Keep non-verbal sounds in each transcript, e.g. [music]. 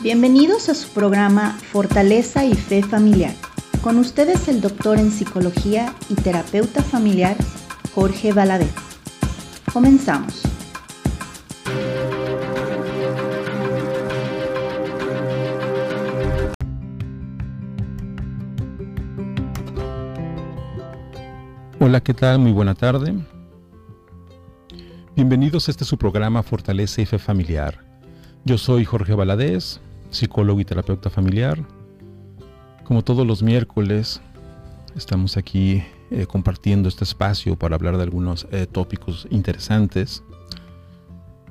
Bienvenidos a su programa Fortaleza y Fe Familiar. Con ustedes el doctor en psicología y terapeuta familiar Jorge Valadez. Comenzamos. Hola, ¿qué tal? Muy buena tarde. Bienvenidos a este su programa Fortaleza y Fe Familiar. Yo soy Jorge Valadez, psicólogo y terapeuta familiar. Como todos los miércoles, estamos aquí eh, compartiendo este espacio para hablar de algunos eh, tópicos interesantes.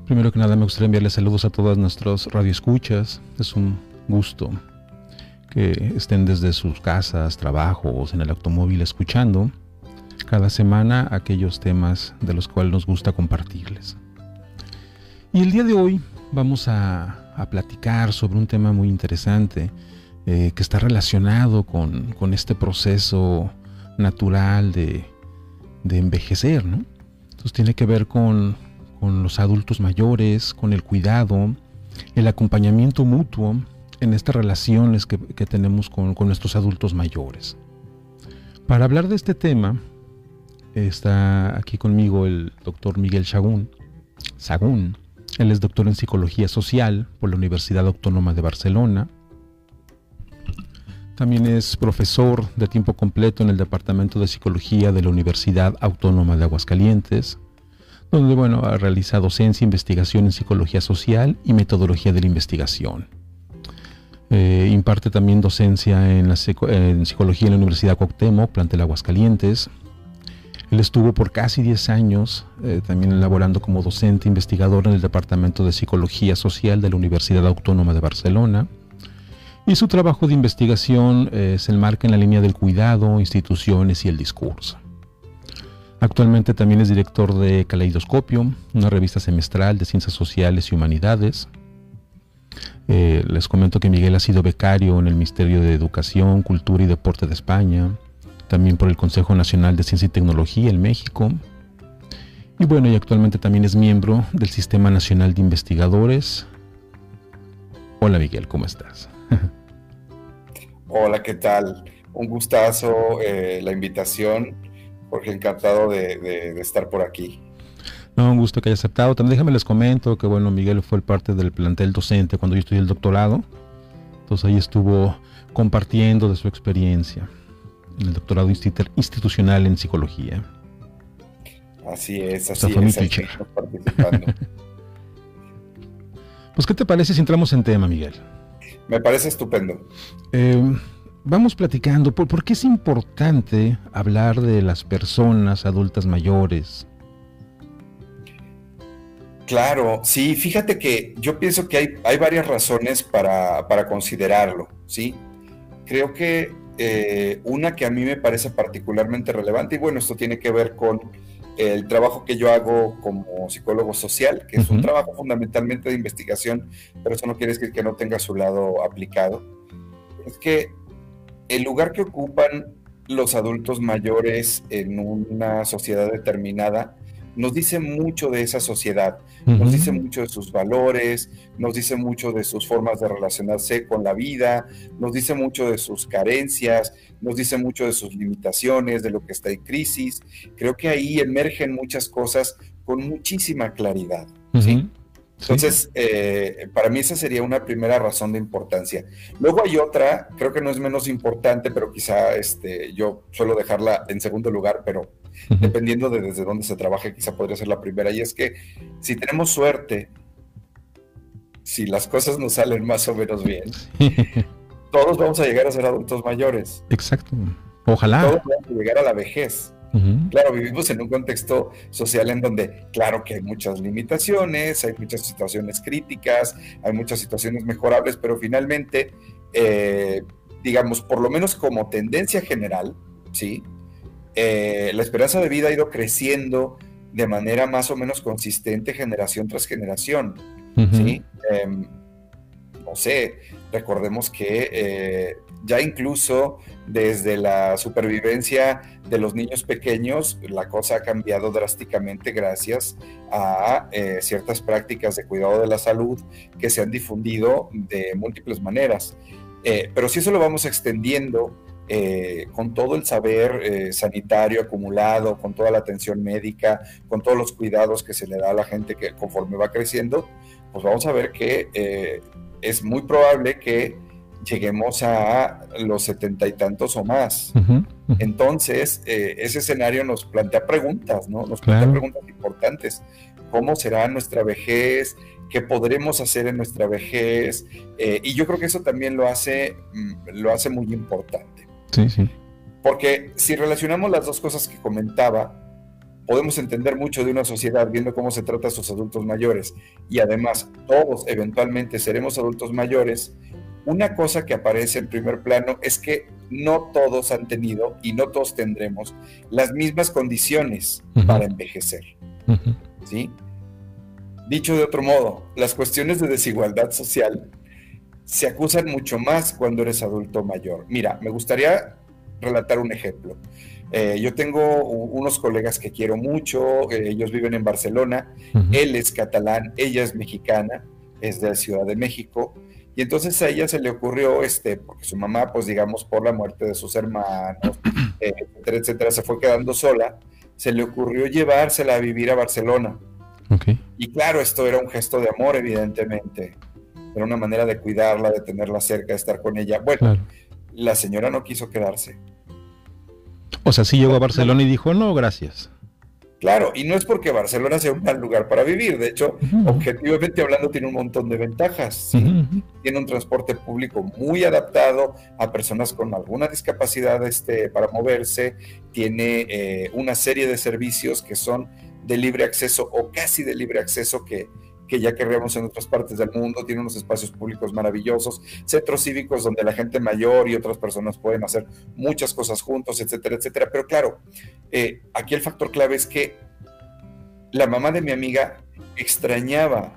Primero que nada me gustaría enviarles saludos a todas nuestras radioescuchas. Es un gusto que estén desde sus casas, trabajos, en el automóvil escuchando cada semana aquellos temas de los cuales nos gusta compartirles. Y el día de hoy vamos a, platicar sobre un tema muy interesante eh, que está relacionado con, este proceso natural de, envejecer, ¿no? Entonces tiene que ver con, los adultos mayores, con el cuidado, el acompañamiento mutuo en estas relaciones que, tenemos con, con nuestros adultos mayores. Para hablar de este tema, está aquí conmigo el doctor Miguel Sagún. Sagún. Él es doctor en psicología social por la Universidad Autónoma de Barcelona. También es profesor de tiempo completo en el Departamento de Psicología de la Universidad Autónoma de Aguascalientes, donde bueno, ha realizado docencia, investigación en psicología social y metodología de la investigación. Eh, imparte también docencia en, psicología en la Universidad Cuauhtémoc, plantel Aguascalientes, él estuvo por casi 10 años eh, también elaborando como docente investigador en el Departamento de Psicología Social de la Universidad Autónoma de Barcelona. Y su trabajo de investigación eh, se enmarca en la línea del cuidado, instituciones y el discurso. Actualmente también es director de Caleidoscopio, una revista semestral de ciencias sociales y humanidades. Eh, les comento que Miguel ha sido becario en el Ministerio de Educación, Cultura y Deporte de España, también por el Consejo Nacional de Ciencia y Tecnología en México. Y bueno, y actualmente también es miembro del Sistema Nacional de Investigadores. Hola Miguel, ¿cómo estás? Hola, ¿qué tal? Un gustazo eh, la invitación, Jorge, encantado de, estar por aquí. No, un gusto que haya aceptado. También déjame les comento que bueno, Miguel fue parte del plantel docente cuando yo estudié el doctorado. Entonces ahí estuvo compartiendo de su experiencia en el doctorado institucional en psicología. Así es, así es. [laughs] pues, ¿qué te parece si entramos en tema, Miguel? Me parece estupendo. Eh, vamos platicando, ¿por, qué es importante hablar de las personas adultas mayores? Claro, sí, fíjate que yo pienso que hay, hay varias razones para, para considerarlo, ¿sí? Creo que eh, una que a mí me parece particularmente relevante, y bueno, esto tiene que ver con el trabajo que yo hago como psicólogo social, que es un trabajo fundamentalmente de investigación, pero eso no quiere decir que no tenga su lado aplicado, es que el lugar que ocupan los adultos mayores en una sociedad determinada nos dice mucho de esa sociedad, nos dice mucho de sus valores, nos dice mucho de sus formas de relacionarse con la vida, nos dice mucho de sus carencias, nos dice mucho de sus limitaciones, de lo que está en crisis. Creo que ahí emergen muchas cosas con muchísima claridad. ¿sí? Entonces, eh, para mí esa sería una primera razón de importancia. Luego hay otra, creo que no es menos importante, pero quizá este, yo suelo dejarla en segundo lugar, pero dependiendo de desde dónde se trabaje, quizá podría ser la primera. Y es que si tenemos suerte, si las cosas nos salen más o menos bien, [laughs] todos vamos a llegar a ser adultos mayores. Exacto. Ojalá. Todos vamos a llegar a la vejez. Claro, vivimos en un contexto social en donde, claro que hay muchas limitaciones, hay muchas situaciones críticas, hay muchas situaciones mejorables, pero finalmente, eh, digamos, por lo menos como tendencia general, ¿sí? Eh, la esperanza de vida ha ido creciendo de manera más o menos consistente generación tras generación, ¿sí? Em, no sé, recordemos que eh, ya incluso desde la supervivencia de los niños pequeños, la cosa ha cambiado drásticamente gracias a eh, ciertas prácticas de cuidado de la salud que se han difundido de múltiples maneras. Eh, pero si eso lo vamos extendiendo eh, con todo el saber sanitario acumulado, con toda la atención médica, con todos los cuidados que se le da a la gente que conforme va creciendo, pues vamos a ver que es muy probable que lleguemos a los setenta y tantos o más. Entonces, eh, ese escenario nos plantea preguntas, ¿no? Nos plantea preguntas importantes. ¿Cómo será nuestra vejez? ¿Qué podremos hacer en nuestra vejez? Eh, y yo creo que eso también lo hace, mm, lo hace muy importante. Sí, sí. Porque si relacionamos las dos cosas que comentaba, podemos entender mucho de una sociedad viendo cómo se trata a sus adultos mayores y además todos eventualmente seremos adultos mayores una cosa que aparece en primer plano es que no todos han tenido y no todos tendremos las mismas condiciones para envejecer. ¿sí? Dicho de otro modo, las cuestiones de desigualdad social se acusan mucho más cuando eres adulto mayor. Mira, me gustaría relatar un ejemplo. Eh, yo tengo unos colegas que quiero mucho, eh, ellos viven en Barcelona, él es catalán, ella es mexicana, es de la Ciudad de México, y entonces a ella se le ocurrió, este, porque su mamá, pues digamos, por la muerte de sus hermanos, [coughs] eh, etcétera, etcétera, se fue quedando sola, se le ocurrió llevársela a vivir a Barcelona. Y claro, esto era un gesto de amor, evidentemente. Era una manera de cuidarla, de tenerla cerca, de estar con ella. Bueno, la señora no quiso quedarse. O sea, sí llegó a Barcelona y dijo, no, gracias. Claro, y no es porque Barcelona sea un mal lugar para vivir, de hecho, objetivamente hablando, tiene un montón de ventajas. Tiene un transporte público muy adaptado a personas con alguna discapacidad este, para moverse, tiene eh, una serie de servicios que son de libre acceso o casi de libre acceso que, que ya querríamos en otras partes del mundo, tiene unos espacios públicos maravillosos, centros cívicos donde la gente mayor y otras personas pueden hacer muchas cosas juntos, etcétera, etcétera. Pero claro, eh, aquí el factor clave es que la mamá de mi amiga extrañaba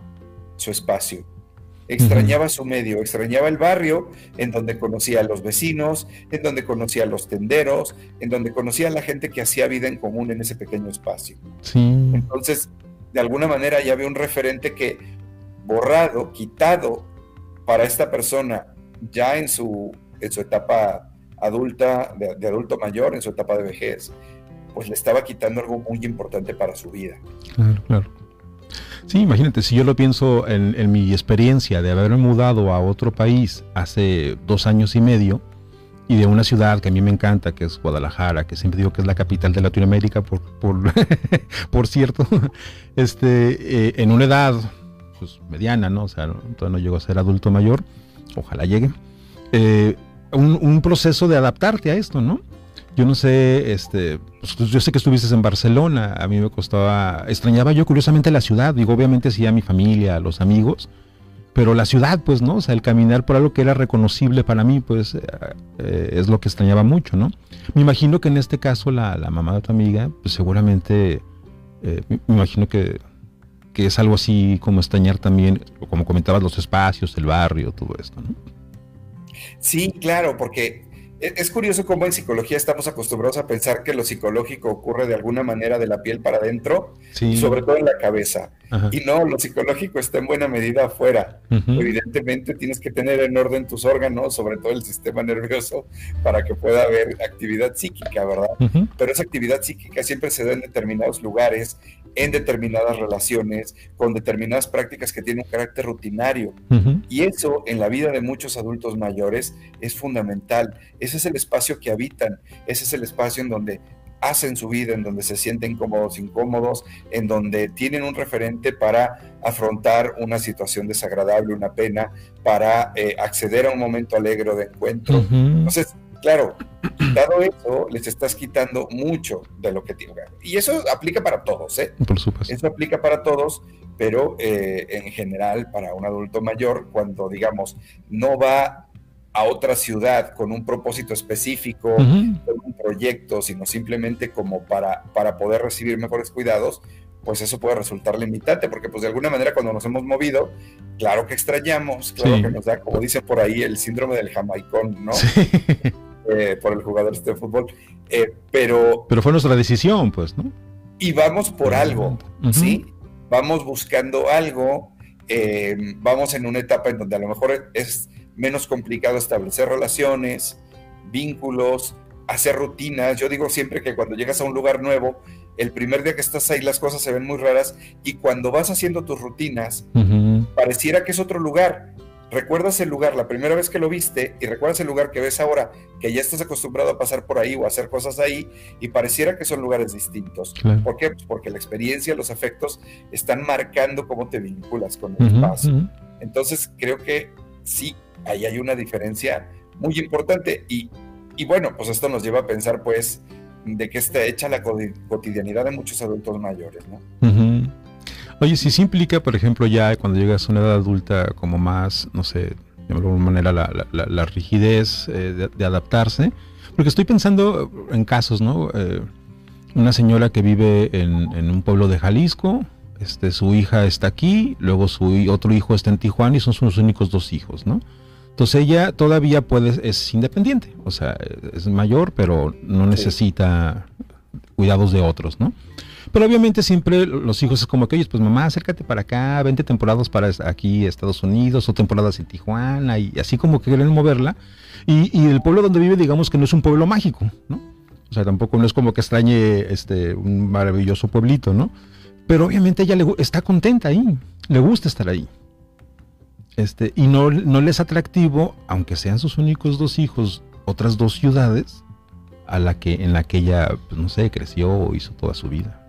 su espacio, extrañaba su medio, extrañaba el barrio en donde conocía a los vecinos, en donde conocía a los tenderos, en donde conocía a la gente que hacía vida en común en ese pequeño espacio. Sí. Entonces, de alguna manera ya había un referente que borrado, quitado para esta persona ya en su, en su etapa adulta, de, adulto mayor, en su etapa de vejez, pues le estaba quitando algo muy importante para su vida. Claro, claro. Sí, imagínate, si yo lo pienso en, en mi experiencia de haberme mudado a otro país hace dos años y medio, y de una ciudad que a mí me encanta, que es Guadalajara, que siempre digo que es la capital de Latinoamérica, por, por, [laughs] por cierto, [laughs] este, eh, en una edad pues, mediana, ¿no? O sea, todavía no llego a ser adulto mayor, ojalá llegue, eh, un, un, proceso de adaptarte a esto, ¿no? Yo no sé, este, pues, yo sé que estuviste en Barcelona, a mí me costaba, extrañaba yo curiosamente la ciudad, digo, obviamente sí a mi familia, a los amigos, pero la ciudad, pues, ¿no? O sea, el caminar por algo que era reconocible para mí, pues, eh, eh, es lo que extrañaba mucho, ¿no? Me imagino que en este caso la, mamá de tu amiga, pues seguramente, eh, me imagino que, que es algo así como extrañar también, como comentabas, los espacios, el barrio, todo esto, ¿no? Sí, claro, porque es curioso cómo en psicología estamos acostumbrados a pensar que lo psicológico ocurre de alguna manera de la piel para adentro, sobre todo en la cabeza. Y no, lo psicológico está en buena medida afuera. Evidentemente tienes que tener en orden tus órganos, sobre todo el sistema nervioso, para que pueda haber actividad psíquica, ¿verdad? Pero esa actividad psíquica siempre se da en determinados lugares, en determinadas relaciones, con determinadas prácticas que tienen un carácter rutinario. Y eso en la vida de muchos adultos mayores es fundamental. Ese es el espacio que habitan, ese es el espacio en donde hacen su vida, en donde se sienten cómodos, incómodos, en donde tienen un referente para afrontar una situación desagradable, una pena, para eh, acceder a un momento alegre de encuentro. Entonces, claro, dado eso, les estás quitando mucho de lo que tienen. Y eso aplica para todos, ¿eh? Por supuesto. Eso aplica para todos, pero eh, en general para un adulto mayor, cuando digamos no va a otra ciudad con un propósito específico, con un proyecto, sino simplemente como para, para poder recibir mejores cuidados, pues eso puede resultar limitante, porque pues de alguna manera cuando nos hemos movido, claro que extrañamos, claro que nos da, como dicen por ahí, el síndrome del jamaicón, ¿no? [laughs] Eh, por el jugador este de fútbol. Eh, pero... Pero fue nuestra decisión, pues, ¿no? Y vamos por algo, ¿sí? Vamos buscando algo, eh, vamos en una etapa en donde a lo mejor es menos complicado establecer relaciones, vínculos, hacer rutinas. Yo digo siempre que cuando llegas a un lugar nuevo, el primer día que estás ahí las cosas se ven muy raras y cuando vas haciendo tus rutinas, pareciera que es otro lugar. Recuerdas el lugar la primera vez que lo viste y recuerdas el lugar que ves ahora, que ya estás acostumbrado a pasar por ahí o a hacer cosas ahí y pareciera que son lugares distintos. ¿Por qué? Pues porque la experiencia, los afectos están marcando cómo te vinculas con el espacio. Entonces creo que sí, ahí hay una diferencia muy importante y, y bueno, pues esto nos lleva a pensar pues de qué está hecha la cotidianidad de muchos adultos mayores, ¿no? Oye, si se implica, por ejemplo, ya cuando llegas a una edad adulta como más, no sé, de alguna manera la, rigidez eh, de, adaptarse, porque estoy pensando en casos, ¿no? Eh, una señora que vive en, en, un pueblo de Jalisco, este, su hija está aquí, luego su otro hijo está en Tijuana y son sus únicos dos hijos, ¿no? Entonces ella todavía puede, es independiente, o sea, es mayor, pero no necesita cuidados de otros, ¿no? Pero obviamente siempre los hijos es como que ellos, pues mamá, acércate para acá, 20 temporadas para aquí Estados Unidos o temporadas en Tijuana y así como que quieren moverla. Y, el pueblo donde vive, digamos que no es un pueblo mágico, ¿no? O sea, tampoco no es como que extrañe este, un maravilloso pueblito, ¿no? Pero obviamente ella le, está contenta ahí, le gusta estar ahí. Este, y no, no les es atractivo, aunque sean sus únicos dos hijos, otras dos ciudades a la que, en la que ella, pues, no sé, creció o hizo toda su vida.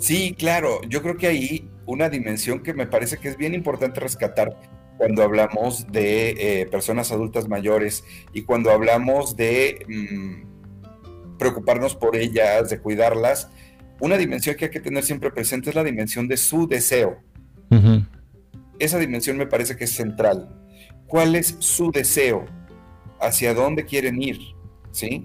Sí, claro, yo creo que ahí una dimensión que me parece que es bien importante rescatar cuando hablamos de eh, personas adultas mayores y cuando hablamos de mm, preocuparnos por ellas, de cuidarlas, una dimensión que hay que tener siempre presente es la dimensión de su deseo esa dimensión me parece que es central. ¿Cuál es su deseo? ¿Hacia dónde quieren ir? ¿Sí?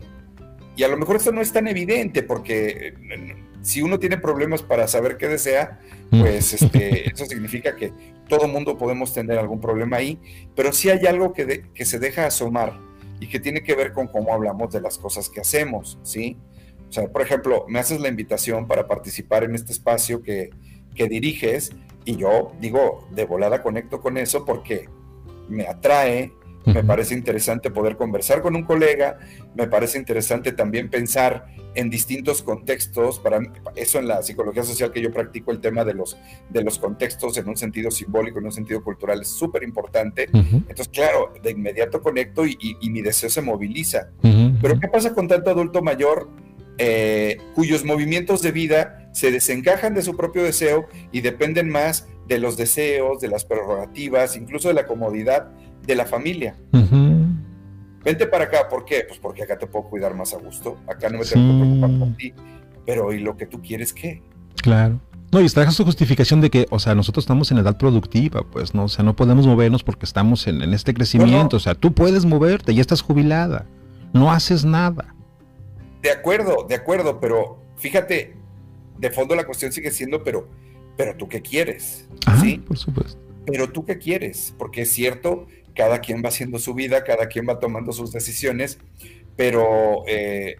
Y a lo mejor esto no es tan evidente porque eh, si uno tiene problemas para saber qué desea, mm. pues este, [laughs] eso significa que todo mundo podemos tener algún problema ahí, pero sí hay algo que, que se deja asomar y que tiene que ver con cómo hablamos de las cosas que hacemos, ¿sí? O sea, por ejemplo, me haces la invitación para participar en este espacio que, que diriges y yo digo, de volada conecto con eso porque me atrae, me parece interesante poder conversar con un colega, me parece interesante también pensar en distintos contextos, para eso en la psicología social que yo practico el tema de los, de los contextos en un sentido simbólico, en un sentido cultural es súper importante. Entonces, claro, de inmediato conecto y, mi deseo se moviliza. Pero ¿qué pasa con tanto adulto mayor eh, cuyos movimientos de vida se desencajan de su propio deseo y dependen más de los deseos, de las prerrogativas, incluso de la comodidad de la familia. Vente para acá, ¿por qué? Pues porque acá te puedo cuidar más a gusto, acá no me tengo que preocupar por ti, pero ¿y lo que tú quieres qué? Claro. No, y está su justificación de que, o sea, nosotros estamos en edad productiva, pues, ¿no? O sea, no podemos movernos porque estamos en, este crecimiento. O sea, tú puedes moverte, ya estás jubilada, no haces nada. De acuerdo, de acuerdo, pero fíjate, de fondo la cuestión sigue siendo, pero, pero tú qué quieres, ¿sí? Por supuesto. Pero tú qué quieres, porque es cierto, cada quien va haciendo su vida, cada quien va tomando sus decisiones, pero eh,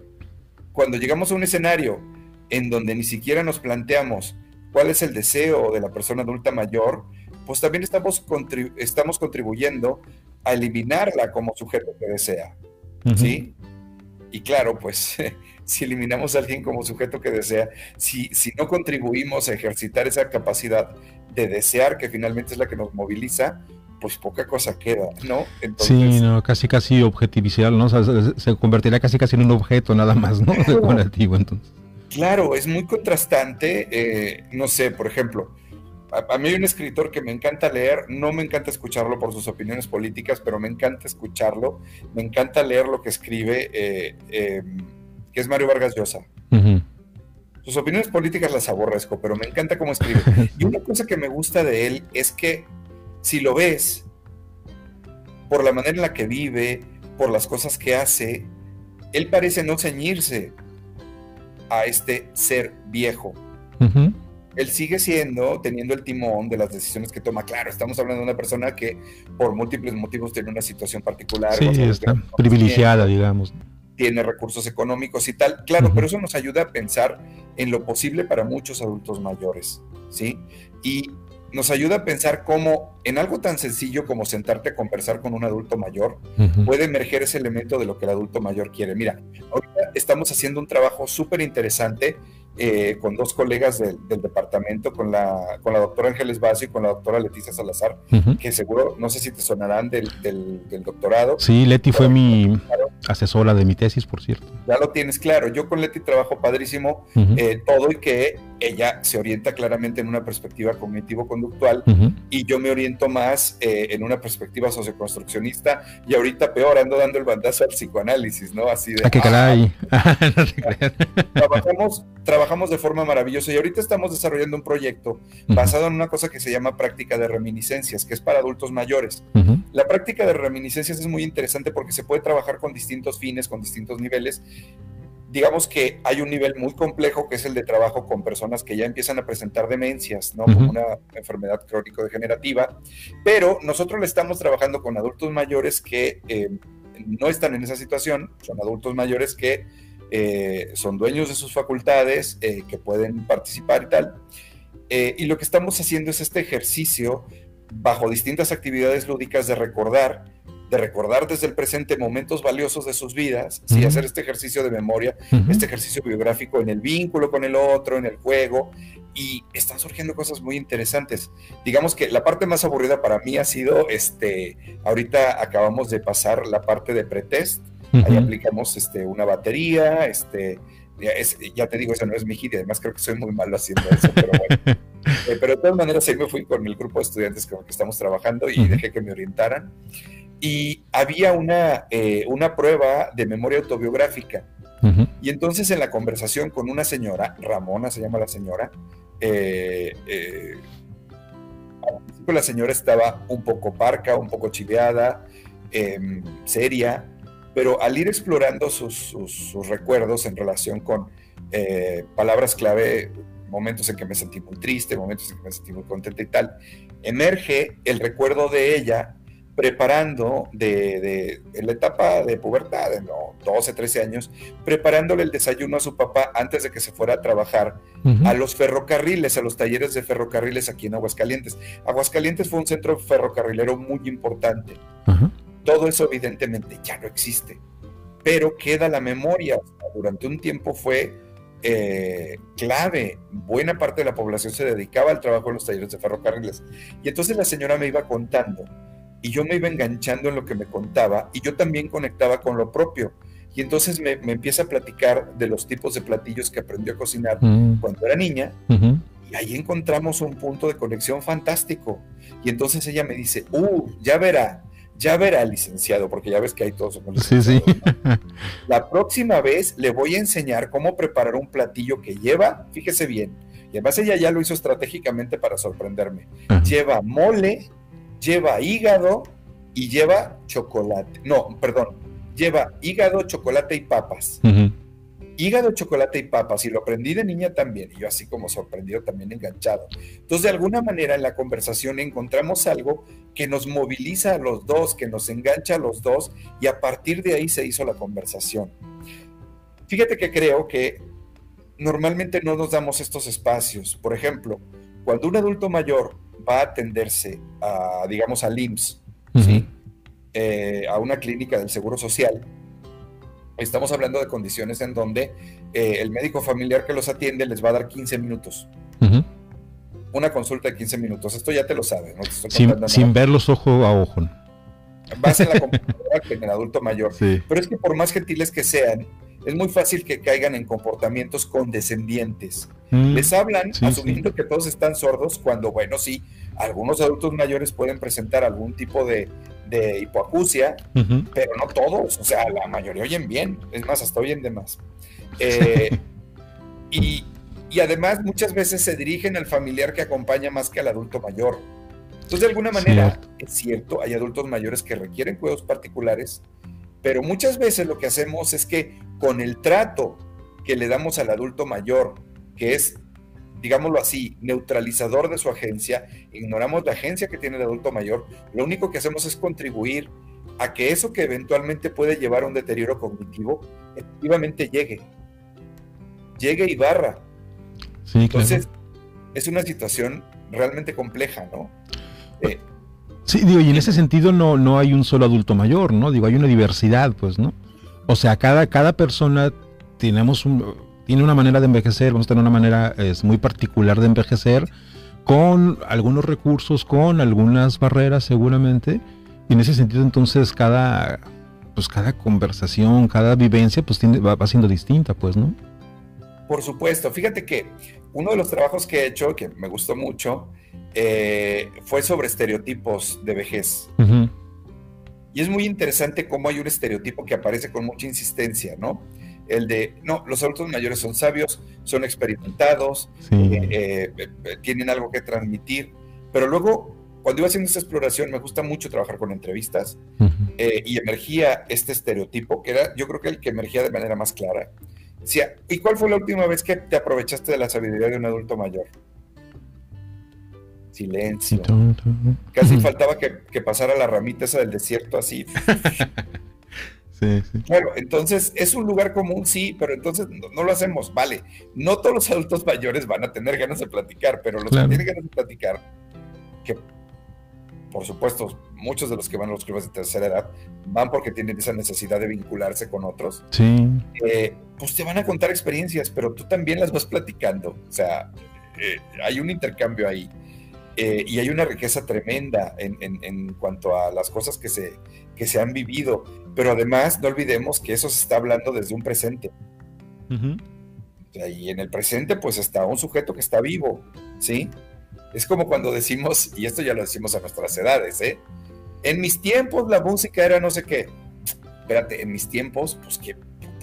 cuando llegamos a un escenario en donde ni siquiera nos planteamos cuál es el deseo de la persona adulta mayor, pues también estamos, estamos contribuyendo a eliminarla como sujeto que desea, ¿sí? Y claro, pues [laughs] si eliminamos a alguien como sujeto que desea, si, si no contribuimos a ejercitar esa capacidad de desear, que finalmente es la que nos moviliza, pues poca cosa queda, ¿no? sí, no, casi casi objetivizar, ¿no? se, convertirá casi casi en un objeto nada más, ¿no? [laughs] entonces. Claro, es muy contrastante, eh, no sé, por ejemplo, a, mí hay un escritor que me encanta leer, no me encanta escucharlo por sus opiniones políticas, pero me encanta escucharlo, me encanta leer lo que escribe, eh, em, que es Mario Vargas Llosa. Sus opiniones políticas las aborrezco, pero me encanta cómo escribe. [laughs] Y una cosa que me gusta de él es que si lo ves, por la manera en la que vive, por las cosas que hace, él parece no ceñirse a este ser viejo, Él sigue siendo, teniendo el timón de las decisiones que toma. Claro, estamos hablando de una persona que por múltiples motivos tiene una situación particular. Sí, está privilegiada, digamos. Tiene recursos económicos y tal. Claro, pero eso nos ayuda a pensar en lo posible para muchos adultos mayores, ¿sí? Y nos ayuda a pensar cómo en algo tan sencillo como sentarte a conversar con un adulto mayor puede emerger ese elemento de lo que el adulto mayor quiere. Mira, ahorita estamos haciendo un trabajo súper interesante eh, con dos colegas del departamento, con la, con la doctora Ángeles Basio y con la doctora Leticia Salazar, que seguro, no sé si te sonarán del, del, doctorado. Sí, Leti fue mi asesora de mi tesis, por cierto. Ya lo tienes claro, yo con Leti trabajo padrísimo eh, todo y que ella se orienta claramente en una perspectiva cognitivo-conductual y yo me oriento más eh, en una perspectiva socioconstruccionista y ahorita peor, ando dando el bandazo al psicoanálisis, ¿no? Así de... ¿A ah, qué caray? [laughs] Ah, [laughs] trabajamos, trabajamos de forma maravillosa y ahorita estamos desarrollando un proyecto basado en una cosa que se llama práctica de reminiscencias, que es para adultos mayores. La práctica de reminiscencias es muy interesante porque se puede trabajar con distintos fines, con distintos niveles digamos que hay un nivel muy complejo que es el de trabajo con personas que ya empiezan a presentar demencias, ¿no? Como una enfermedad crónico-degenerativa, pero nosotros le estamos trabajando con adultos mayores que eh, no están en esa situación, son adultos mayores que eh, son dueños de sus facultades, eh, que pueden participar y tal. y lo que estamos haciendo es este ejercicio bajo distintas actividades lúdicas de recordar de recordar desde el presente momentos valiosos de sus vidas, y hacer este ejercicio de memoria, este ejercicio biográfico en el vínculo con el otro, en el juego, y están surgiendo cosas muy interesantes. Digamos que la parte más aburrida para mí ha sido, este, ahorita acabamos de pasar la parte de pretest, ahí aplicamos este, una batería, este, ya, te digo, esa no es mi hit y además creo que soy muy malo haciendo eso, pero bueno. [laughs] Eh, pero de todas maneras ahí me fui con el grupo de estudiantes con el que estamos trabajando y dejé que me orientaran y había una, eh, una prueba de memoria autobiográfica. Y entonces en la conversación con una señora, Ramona se llama la señora, eh, eh, la señora estaba un poco parca, un poco chiveada, em, seria, pero al ir explorando sus, recuerdos en relación con palabras clave, momentos en que me sentí muy triste, momentos en que me sentí muy contenta y tal, emerge el recuerdo de ella preparando de, la etapa de pubertad, de no, 12, 13 años, preparándole el desayuno a su papá antes de que se fuera a trabajar a los ferrocarriles, a los talleres de ferrocarriles aquí en Aguascalientes. Aguascalientes fue un centro ferrocarrilero muy importante. Todo eso evidentemente ya no existe, pero queda la memoria. Durante un tiempo fue eh, clave. Buena parte de la población se dedicaba al trabajo en los talleres de ferrocarriles. Y entonces la señora me iba contando y yo me iba enganchando en lo que me contaba y yo también conectaba con lo propio. Y entonces me, empieza a platicar de los tipos de platillos que aprendió a cocinar mm. cuando era niña. Y ahí encontramos un punto de conexión fantástico. Y entonces ella me dice, uh, ya verá, ya verá, licenciado, porque ya ves que hay todos Sí, sí. La próxima vez le voy a enseñar cómo preparar un platillo que lleva, fíjese bien, y además ella ya lo hizo estratégicamente para sorprenderme. Lleva mole, lleva hígado y lleva chocolate. No, perdón, lleva hígado, chocolate y papas. Hígado, chocolate y papas, y lo aprendí de niña también, y yo así como sorprendido, también enganchado. Entonces, de alguna manera en la conversación encontramos algo que nos moviliza a los dos, que nos engancha a los dos, y a partir de ahí se hizo la conversación. Fíjate que creo que normalmente no nos damos estos espacios. Por ejemplo, cuando un adulto mayor va a atenderse a, digamos, al IMSS, eh, a una clínica del Seguro Social, estamos hablando de condiciones en donde eh, el médico familiar que los atiende les va a dar 15 minutos. Una consulta de 15 minutos. Esto ya te lo sabes, ¿no? sin, sin verlos ojo a ojo. Vas en la [laughs] computadora que en el adulto mayor. Pero es que por más gentiles que sean, es muy fácil que caigan en comportamientos condescendientes. Mm, Les hablan asumiendo que todos están sordos cuando, bueno, sí, algunos adultos mayores pueden presentar algún tipo de, hipoacusia, pero no todos, o sea, la mayoría oyen bien, es más, hasta oyen de más. Eh, [laughs] y, además muchas veces se dirigen al familiar que acompaña más que al adulto mayor. Entonces, de alguna manera, es cierto, hay adultos mayores que requieren cuidados particulares, pero muchas veces lo que hacemos es que con el trato que le damos al adulto mayor, que es digámoslo así, neutralizador de su agencia, ignoramos la agencia que tiene el adulto mayor, lo único que hacemos es contribuir a que eso que eventualmente puede llevar a un deterioro cognitivo, efectivamente llegue. Llegue y barra. Entonces, es una situación realmente compleja, ¿no? Eh, sí, digo, y en ese sentido no, no hay un solo adulto mayor, ¿no? Digo, hay una diversidad, pues, ¿no? O sea, cada, cada persona tenemos un, tiene una manera de envejecer, vamos a tener una manera es, muy particular de envejecer, con algunos recursos, con algunas barreras seguramente, y en ese sentido entonces cada, pues cada conversación, cada vivencia pues tiene, va, siendo distinta, pues, ¿no? Por supuesto, fíjate que uno de los trabajos que he hecho, que me gustó mucho, eh, fue sobre estereotipos de vejez. Y es muy interesante cómo hay un estereotipo que aparece con mucha insistencia, ¿no? El de, no, los adultos mayores son sabios, son experimentados, eh, eh, tienen algo que transmitir, pero luego, cuando iba haciendo esa exploración, me gusta mucho trabajar con entrevistas y emergía este estereotipo, que era, yo creo que el que emergía de manera más clara, Decía, ¿y cuál fue la última vez que te aprovechaste de la sabiduría de un adulto mayor? Silencio. Casi faltaba que, pasara la ramita esa del desierto así. [laughs] sí, sí. Bueno, entonces es un lugar común, sí, pero entonces no, lo hacemos. Vale, no todos los adultos mayores van a tener ganas de platicar, pero los que tienen ganas de platicar, que por supuesto, muchos de los que van a los clubes de tercera edad van porque tienen esa necesidad de vincularse con otros. Sí. Eh, pues te van a contar experiencias, pero tú también las vas platicando. O sea, eh, hay un intercambio ahí. Eh, y hay una riqueza tremenda en, cuanto a las cosas que se, que se han vivido. Pero además, no olvidemos que eso se está hablando desde un presente. y en el presente, pues está un sujeto que está vivo, ¿sí? Es como cuando decimos, y esto ya lo decimos a nuestras edades, ¿eh? En mis tiempos la música era no sé qué. Espérate, en mis tiempos, pues que,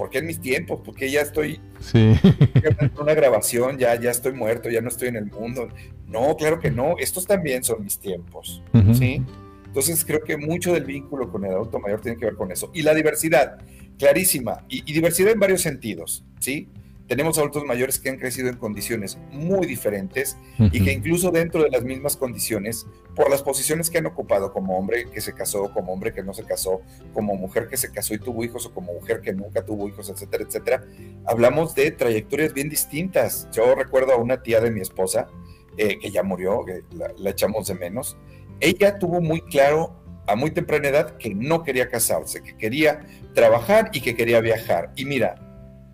¿por qué en mis tiempos? Porque ya estoy sí. [laughs] en una grabación, ya, ya estoy muerto, ya no estoy en el mundo. No, claro que no, estos también son mis tiempos, ¿sí? Entonces creo que mucho del vínculo con el adulto mayor tiene que ver con eso. Y la diversidad, clarísima, y, y diversidad en varios sentidos, ¿sí? Tenemos adultos mayores que han crecido en condiciones muy diferentes y que incluso dentro de las mismas condiciones, por las posiciones que han ocupado como hombre que se casó, como hombre que no se casó, como mujer que se casó y tuvo hijos o como mujer que nunca tuvo hijos, etcétera, etcétera, hablamos de trayectorias bien distintas. Yo recuerdo a una tía de mi esposa, eh, que ya murió, que la echamos de menos, ella tuvo muy claro a muy temprana edad que no quería casarse, que quería trabajar y que quería viajar. Y mira,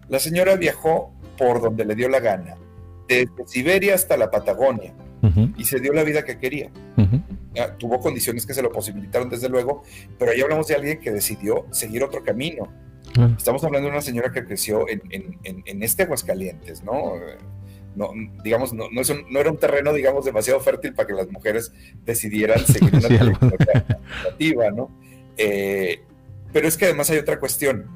la señora viajó por donde le dio la gana, desde Siberia hasta la Patagonia, y se dio la vida que quería. tuvo condiciones que se lo posibilitaron, desde luego, pero ahí hablamos de alguien que decidió seguir otro camino. Estamos hablando de una señora que creció en, este Aguascalientes, ¿no? No, digamos, no, no, era un terreno, digamos, demasiado fértil para que las mujeres decidieran [laughs] seguir una sí, ¿no? Eh, pero es que además hay otra cuestión.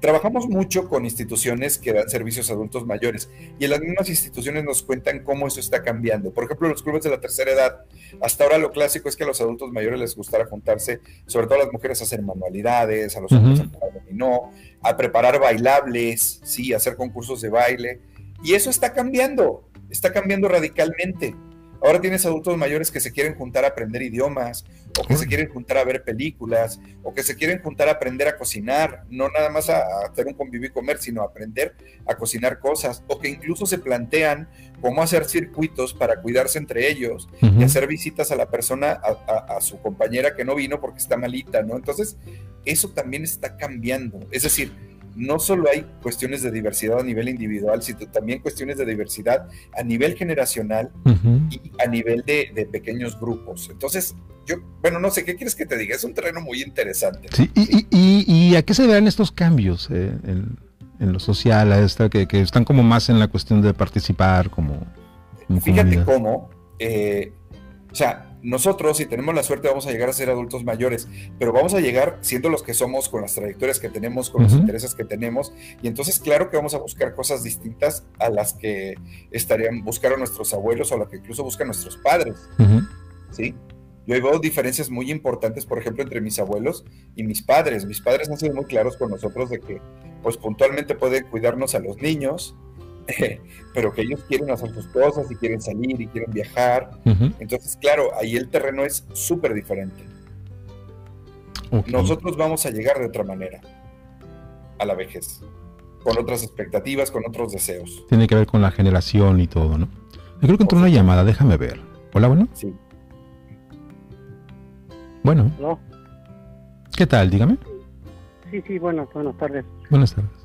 Trabajamos mucho con instituciones que dan servicios a adultos mayores y en las mismas instituciones nos cuentan cómo eso está cambiando. Por ejemplo, los clubes de la tercera edad, hasta ahora lo clásico es que a los adultos mayores les gustara juntarse, sobre todo a las mujeres a hacer manualidades, a los hombres a jugar dominó, a preparar bailables, sí, a hacer concursos de baile. Y eso está cambiando, está cambiando radicalmente. Ahora tienes adultos mayores que se quieren juntar a aprender idiomas, o que se quieren juntar a ver películas, o que se quieren juntar a aprender a cocinar, no nada más a, hacer un convivio y comer, sino a aprender a cocinar cosas, o que incluso se plantean cómo hacer circuitos para cuidarse entre ellos y hacer visitas a la persona, a, a, su compañera que no vino porque está malita, ¿no? Entonces, eso también está cambiando. Es decir, no solo hay cuestiones de diversidad a nivel individual, sino también cuestiones de diversidad a nivel generacional y a nivel de, pequeños grupos. Entonces, yo, bueno, no sé, ¿qué quieres que te diga? Es un terreno muy interesante. Sí, y, a qué se verán estos cambios eh, en, lo social, a esta, que, están como más en la cuestión de participar como... Fíjate cómo, eh, o sea, nosotros, si tenemos la suerte, vamos a llegar a ser adultos mayores, pero vamos a llegar siendo los que somos, con las trayectorias que tenemos, con los intereses que tenemos, y entonces claro que vamos a buscar cosas distintas a las que estarían, buscaron nuestros abuelos o a las que incluso buscan nuestros padres, ¿sí? Yo veo diferencias muy importantes, por ejemplo, entre mis abuelos y mis padres. Mis padres han sido muy claros con nosotros de que, pues puntualmente pueden cuidarnos a los niños, [laughs] pero que ellos quieren hacer sus cosas y quieren salir y quieren viajar. Entonces, claro, ahí el terreno es súper diferente. Nosotros vamos a llegar de otra manera a la vejez, con otras expectativas, con otros deseos. Tiene que ver con la generación y todo, ¿no? Yo creo que entró una llamada, déjame ver. Hola, bueno. Sí. Bueno. ¿Qué tal? Dígame. Sí, sí, bueno, buenas tardes. Buenas tardes.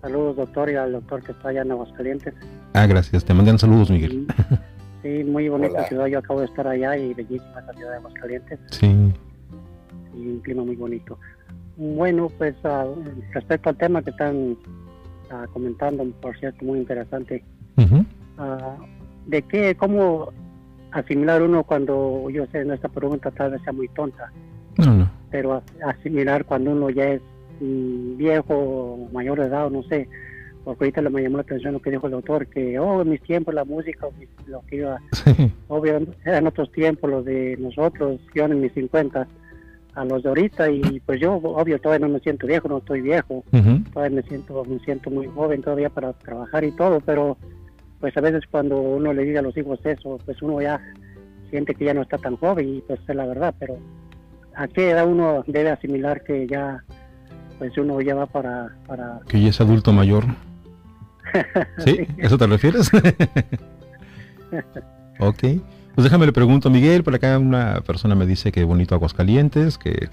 Saludos, doctor, y al doctor que está allá en Aguascalientes. Ah, gracias. Te mandan saludos, Miguel. Sí, [laughs] muy bonita ciudad. Yo acabo de estar allá y bellísima esa ciudad de Aguascalientes. Sí. Y un clima muy bonito. Bueno, pues ah, respecto al tema que están ah, comentando, por cierto, muy interesante. Ah, ¿De qué, cómo asimilar uno cuando, yo sé, nuestra pregunta tal vez sea muy tonta? No, no. Pero asimilar cuando uno ya es viejo, mayor de edad, no sé. Porque ahorita me llamó la atención lo que dijo el doctor, que, oh, en mis tiempos la música, lo que iba, [laughs] obviamente eran otros tiempos, los de nosotros, yo en mis 50 a los de ahorita y pues yo obvio todavía no me siento viejo, no estoy viejo, todavía me siento me siento muy joven todavía para trabajar y todo, pero pues a veces cuando uno le dice a los hijos eso, pues uno ya siente que ya no está tan joven y pues es la verdad, pero a qué edad uno debe asimilar que ya pues uno ya va para para que ya es adulto mayor. [laughs] ¿Sí? ¿Eso te refieres? [laughs] ok. Pues déjame le pregunto a Miguel, por acá una persona me dice que bonito Aguascalientes, que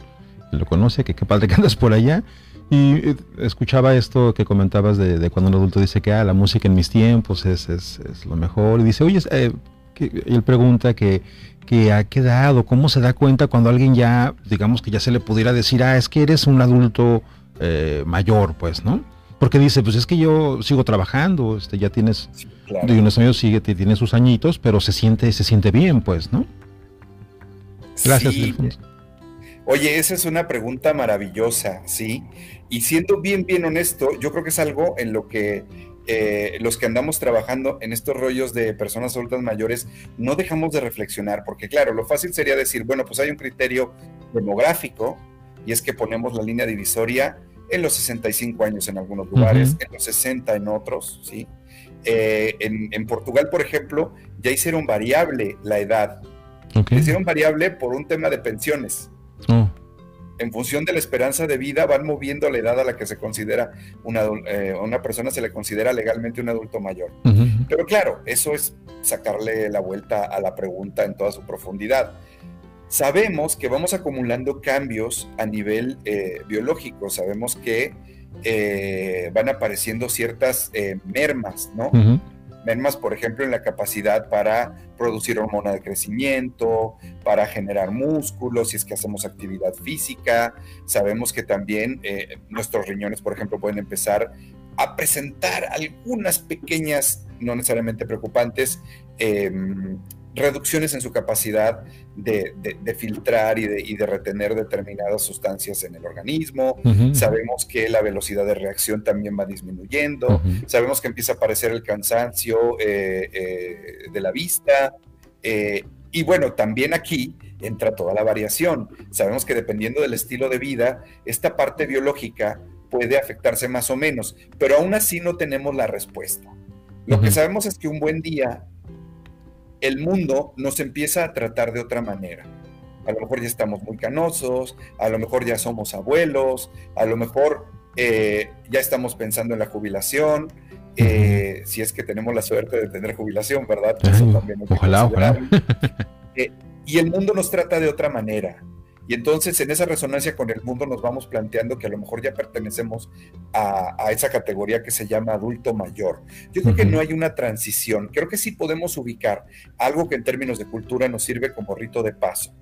lo conoce, que qué padre que andas por allá. Y eh, escuchaba esto que comentabas de, cuando un adulto dice que ah, la música en mis tiempos es, es, lo mejor. Y dice, oye, eh, que, él pregunta que, que ha quedado, cómo se da cuenta cuando alguien ya, digamos que ya se le pudiera decir, ah, es que eres un adulto eh, mayor, pues, ¿no? Porque dice, pues es que yo sigo trabajando, este, ya tienes Claro. Y unos años sigue, tiene sus añitos, pero se siente, se siente bien, pues, ¿no? Gracias, sí. Oye, esa es una pregunta maravillosa, ¿sí? Y siendo bien, bien honesto, yo creo que es algo en lo que eh, los que andamos trabajando en estos rollos de personas adultas mayores no dejamos de reflexionar, porque claro, lo fácil sería decir, bueno, pues hay un criterio demográfico y es que ponemos la línea divisoria en los 65 años en algunos lugares, en los 60 en otros, ¿sí? Eh, en, Portugal, por ejemplo, ya hicieron variable la edad. Hicieron variable por un tema de pensiones. Oh. En función de la esperanza de vida, van moviendo la edad a la que se considera una, eh, una persona, se le considera legalmente un adulto mayor. Pero claro, eso es sacarle la vuelta a la pregunta en toda su profundidad. Sabemos que vamos acumulando cambios a nivel eh, biológico, sabemos que eh, van apareciendo ciertas mermas, ¿no? Mermas, por ejemplo, en la capacidad para producir hormona de crecimiento, para generar músculos, si es que hacemos actividad física. Sabemos que también eh, nuestros riñones, por ejemplo, pueden empezar a presentar algunas pequeñas, no necesariamente preocupantes, em, reducciones en su capacidad de, filtrar y de, retener determinadas sustancias en el organismo. Sabemos que la velocidad de reacción también va disminuyendo. Sabemos que empieza a aparecer el cansancio eh, eh, de la vista. Eh, y bueno, también aquí entra toda la variación. Sabemos que dependiendo del estilo de vida, esta parte biológica puede afectarse más o menos, pero aún así no tenemos la respuesta. Lo que sabemos es que un buen día el mundo nos empieza a tratar de otra manera. A lo mejor ya estamos muy canosos, a lo mejor ya somos abuelos, a lo mejor eh, ya estamos pensando en la jubilación, eh, si es que tenemos la suerte de tener jubilación, ¿verdad? ojalá, ojalá. [laughs] Eh, y el mundo nos trata de otra manera. Y entonces en esa resonancia con el mundo nos vamos planteando que a lo mejor ya pertenecemos a, esa categoría que se llama adulto mayor. Yo creo que no hay una transición, creo que sí podemos ubicar algo que en términos de cultura nos sirve como rito de paso.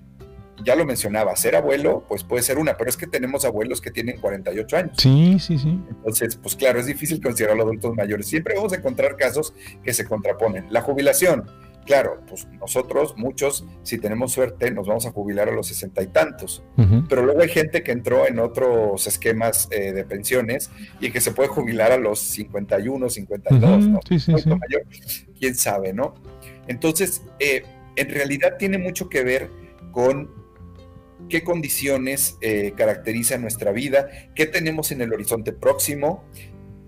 Ya lo mencionaba, ser abuelo, pues puede ser una, pero es que tenemos abuelos que tienen 48 años. Sí, sí, sí. Entonces, pues claro, es difícil considerar a los adultos mayores. Siempre vamos a encontrar casos que se contraponen. La jubilación, Claro, pues nosotros, muchos, si tenemos suerte, nos vamos a jubilar a los sesenta y tantos. Pero luego hay gente que entró en otros esquemas eh, de pensiones y que se puede jubilar a los 51, 52, ¿no? Sí, sí, sí. Mayor. Quién sabe, ¿no? Entonces, eh, en realidad tiene mucho que ver con qué condiciones eh, caracterizan nuestra vida, qué tenemos en el horizonte próximo,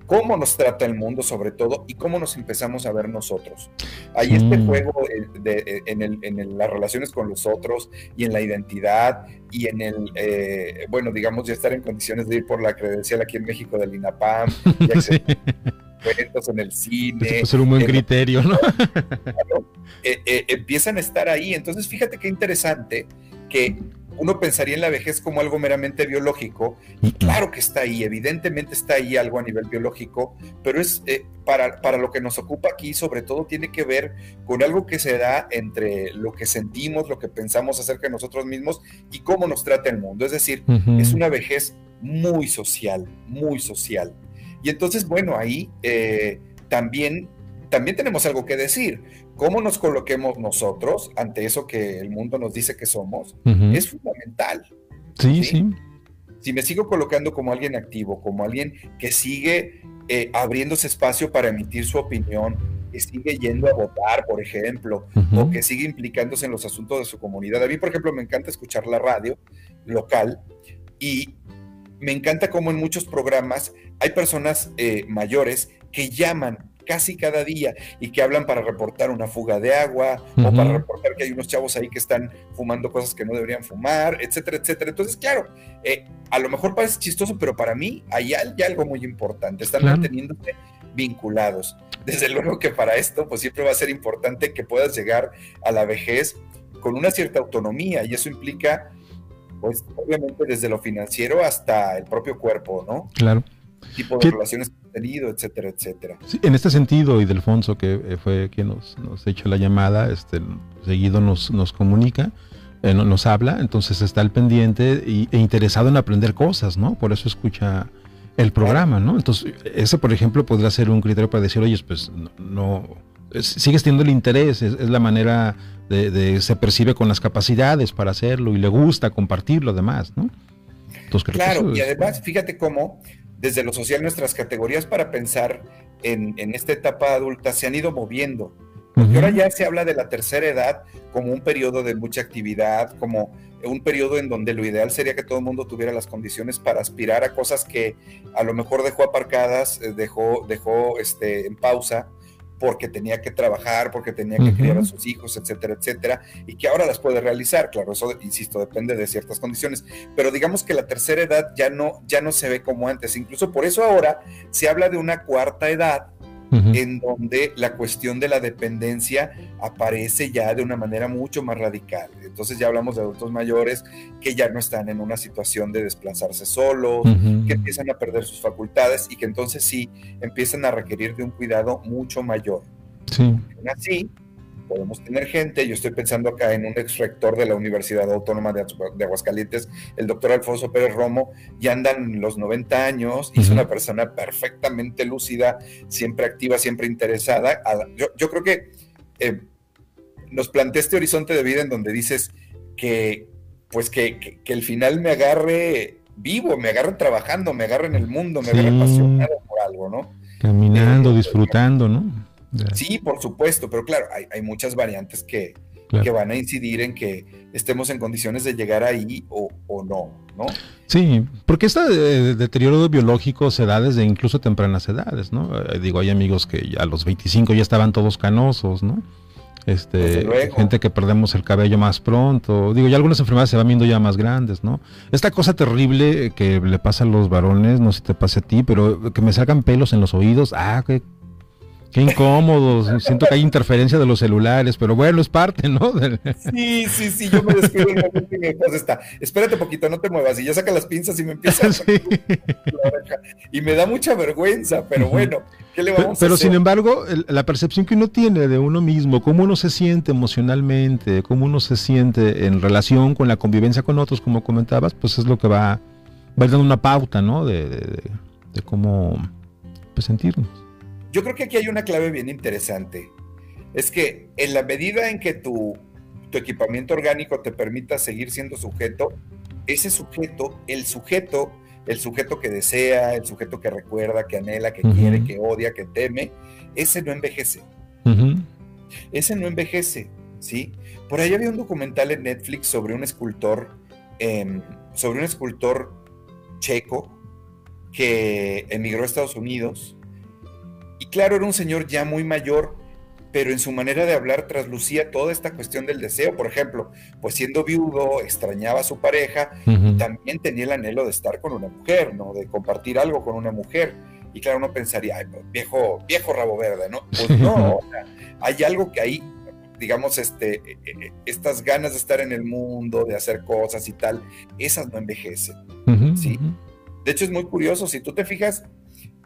cómo nos trata el mundo sobre todo y cómo nos empezamos a ver nosotros. Hay este mm. juego de, en, las relaciones con los otros y en la identidad y en el, eh, bueno, digamos, ya estar en condiciones de ir por la credencial aquí en México del INAPAM, [laughs] sí. en el cine. Ser un buen criterio, ¿no? [laughs] Eh, eh, empiezan a estar ahí. Entonces, fíjate qué interesante que uno pensaría en la vejez como algo meramente biológico, y claro que está ahí, evidentemente está ahí algo a nivel biológico, pero es eh, para, para, lo que nos ocupa aquí, sobre todo tiene que ver con algo que se da entre lo que sentimos, lo que pensamos acerca de nosotros mismos y cómo nos trata el mundo. Es decir, es una vejez muy social, muy social. Y entonces, bueno, ahí eh, también, también tenemos algo que decir cómo nos coloquemos nosotros ante eso que el mundo nos dice que somos es fundamental. Sí, sí, Si me sigo colocando como alguien activo, como alguien que sigue eh, abriéndose espacio para emitir su opinión, que sigue yendo a votar, por ejemplo, o que sigue implicándose en los asuntos de su comunidad. A mí, por ejemplo, me encanta escuchar la radio local y me encanta cómo en muchos programas hay personas eh, mayores que llaman casi cada día y que hablan para reportar una fuga de agua o para reportar que hay unos chavos ahí que están fumando cosas que no deberían fumar, etcétera, etcétera. Entonces, claro, eh, a lo mejor parece chistoso, pero para mí hay, algo muy importante, están manteniéndose vinculados. Desde luego que para esto, pues siempre va a ser importante que puedas llegar a la vejez con una cierta autonomía y eso implica, pues obviamente desde lo financiero hasta el propio cuerpo, ¿no? Claro tipo de relaciones que tenido, etcétera, etcétera. en este sentido, y Delfonso, que eh, fue quien nos, nos hecho la llamada, este, seguido nos, nos comunica, eh, nos habla, entonces está al pendiente y, e interesado en aprender cosas, ¿no? Por eso escucha el programa, ¿no? Entonces, ese, por ejemplo, podría ser un criterio para decir, oye, pues no, sigues teniendo el interés, es, la manera de, se percibe con las capacidades para hacerlo y le gusta compartirlo además, ¿no? Entonces, claro, y además, fíjate cómo desde lo social nuestras categorías para pensar en, esta etapa adulta se han ido moviendo. Porque ahora ya se habla de la tercera edad como un periodo de mucha actividad, como un periodo en donde lo ideal sería que todo el mundo tuviera las condiciones para aspirar a cosas que a lo mejor dejó aparcadas, eh, dejó, dejó este, en pausa porque tenía que trabajar, porque tenía que criar a sus hijos, etcétera, etcétera, y que ahora las puede realizar. Claro, eso, insisto, depende de ciertas condiciones, pero digamos que la tercera edad ya no, ya no se ve como antes. Incluso por eso ahora se habla de una cuarta edad en donde la cuestión de la dependencia aparece ya de una manera mucho más radical. Entonces ya hablamos de adultos mayores que ya no están en una situación de desplazarse solos, que empiezan a perder sus facultades y que entonces sí empiezan a requerir de un cuidado mucho mayor. Sí. así, podemos tener gente, yo estoy pensando acá en un ex rector de la Universidad Autónoma de, Aguascalientes, el doctor Alfonso Pérez Romo, ya andan los 90 años, y es una persona perfectamente lúcida, siempre activa, siempre interesada. Yo, creo que eh, nos plantea este horizonte de vida en donde dices que, pues que, el final me agarre vivo, me agarre trabajando, me agarre en el mundo, me agarre apasionado por algo, ¿no? Caminando, eh, disfrutando, ¿no? Sí, por supuesto, pero claro, hay, muchas variantes que, que, van a incidir en que estemos en condiciones de llegar ahí o, no, ¿no? Sí, porque este deterioro biológico se da desde incluso tempranas edades, ¿no? Eh, digo, hay amigos que a los 25 ya estaban todos canosos, ¿no? Este, gente que perdemos el cabello más pronto. Digo, ya algunas enfermedades se van viendo ya más grandes, ¿no? Esta cosa terrible que le pasa a los varones, no sé si te pasa a ti, pero que me sacan pelos en los oídos, ah, qué Qué incómodo, siento que hay interferencia de los celulares, pero bueno, es parte, ¿no? Sí, sí, sí, yo me despido el momento y mi esposa está, espérate poquito, no te muevas, y ya saca las pinzas y me empieza a [laughs] sí. Y me da mucha vergüenza, pero bueno, ¿qué le vamos pero, a hacer? Pero sin embargo, la percepción que uno tiene de uno mismo, cómo uno se siente emocionalmente, cómo uno se siente en relación con la convivencia con otros, como comentabas, pues es lo que va, va dando una pauta, ¿no? De, de cómo pues, sentirnos. Yo creo que aquí hay una clave bien interesante. Es que en la medida en que tu, tu equipamiento orgánico te permita seguir siendo sujeto, ese sujeto, el sujeto, el sujeto que desea, el sujeto que recuerda, que anhela, que quiere, que odia, que teme, ese no envejece. Ese no envejece, ¿sí? Por ahí había un documental en Netflix sobre un escultor, em, sobre un escultor checo, que emigró a Estados Unidos. Claro, era un señor ya muy mayor, pero en su manera de hablar traslucía toda esta cuestión del deseo. Por ejemplo, pues siendo viudo, extrañaba a su pareja y también tenía el anhelo de estar con una mujer, ¿no? De compartir algo con una mujer. Y claro, uno pensaría, Ay, pues, viejo, viejo rabo verde, ¿no? Pues no, [laughs] hay algo que ahí digamos, este, e, e, estas ganas de estar en el mundo, de hacer cosas y tal, esas no envejecen. ¿sí? De hecho, es muy curioso, si tú te fijas,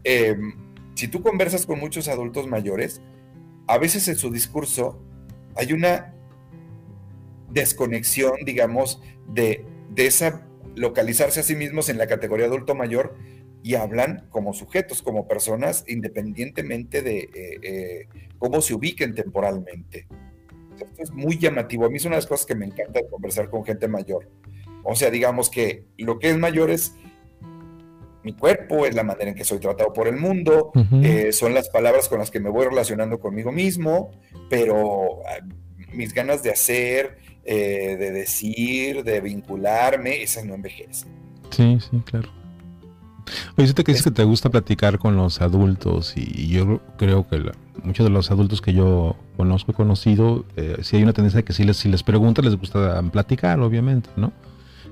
em, si tú conversas con muchos adultos mayores, a veces en su discurso hay una desconexión, digamos, de, de esa localizarse a sí mismos en la categoría adulto mayor y hablan como sujetos, como personas, independientemente de eh, eh, cómo se ubiquen temporalmente. Esto es muy llamativo. A mí es una de las cosas que me encanta conversar con gente mayor. O sea, digamos que lo que es mayor es mi cuerpo, es la manera en que soy tratado por el mundo, eh, son las palabras con las que me voy relacionando conmigo mismo, pero ah, mis ganas de hacer, eh, de decir, de vincularme, esas no envejecen. Sí, sí, claro. Oye, te que dices que te gusta platicar con los adultos y yo creo que muchos de los adultos que yo conozco, he conocido, eh, si hay una tendencia de que si les, si les preguntas les gusta platicar, obviamente, ¿no?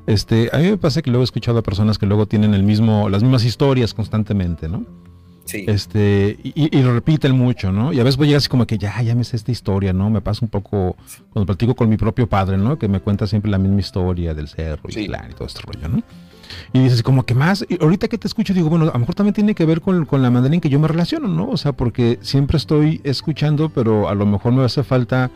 Este, a mí me pasa que luego he escuchado a personas que luego tienen el mismo, las mismas historias constantemente, ¿no? Sí. Este, y, lo repiten mucho, ¿no? Y a veces voy a llegar así como que ya, ya me sé esta historia, ¿no? Me pasa un poco cuando platico con mi propio padre, ¿no? Que me cuenta siempre la misma historia del cerro y, y todo este rollo, ¿no? Y dices, como que más, y ahorita que te escucho, digo, bueno, a lo mejor también tiene que ver con, con, la manera en que yo me relaciono, ¿no? O sea, porque siempre estoy escuchando, pero a lo mejor me hace falta,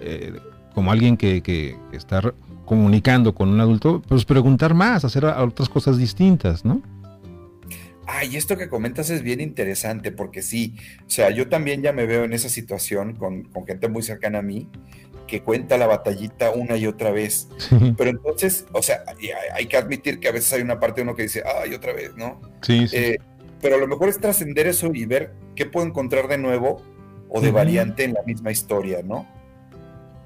eh, como alguien que, que, está comunicando con un adulto, pues preguntar más, hacer otras cosas distintas, ¿no? Ay, esto que comentas es bien interesante, porque sí, o sea, yo también ya me veo en esa situación con, con gente muy cercana a mí, que cuenta la batallita una y otra vez. Pero entonces, o sea, hay, que admitir que a veces hay una parte de uno que dice, ay, otra vez, ¿no? Sí, sí. Eh, pero lo mejor es trascender eso y ver qué puedo encontrar de nuevo o de variante en la misma historia, ¿no?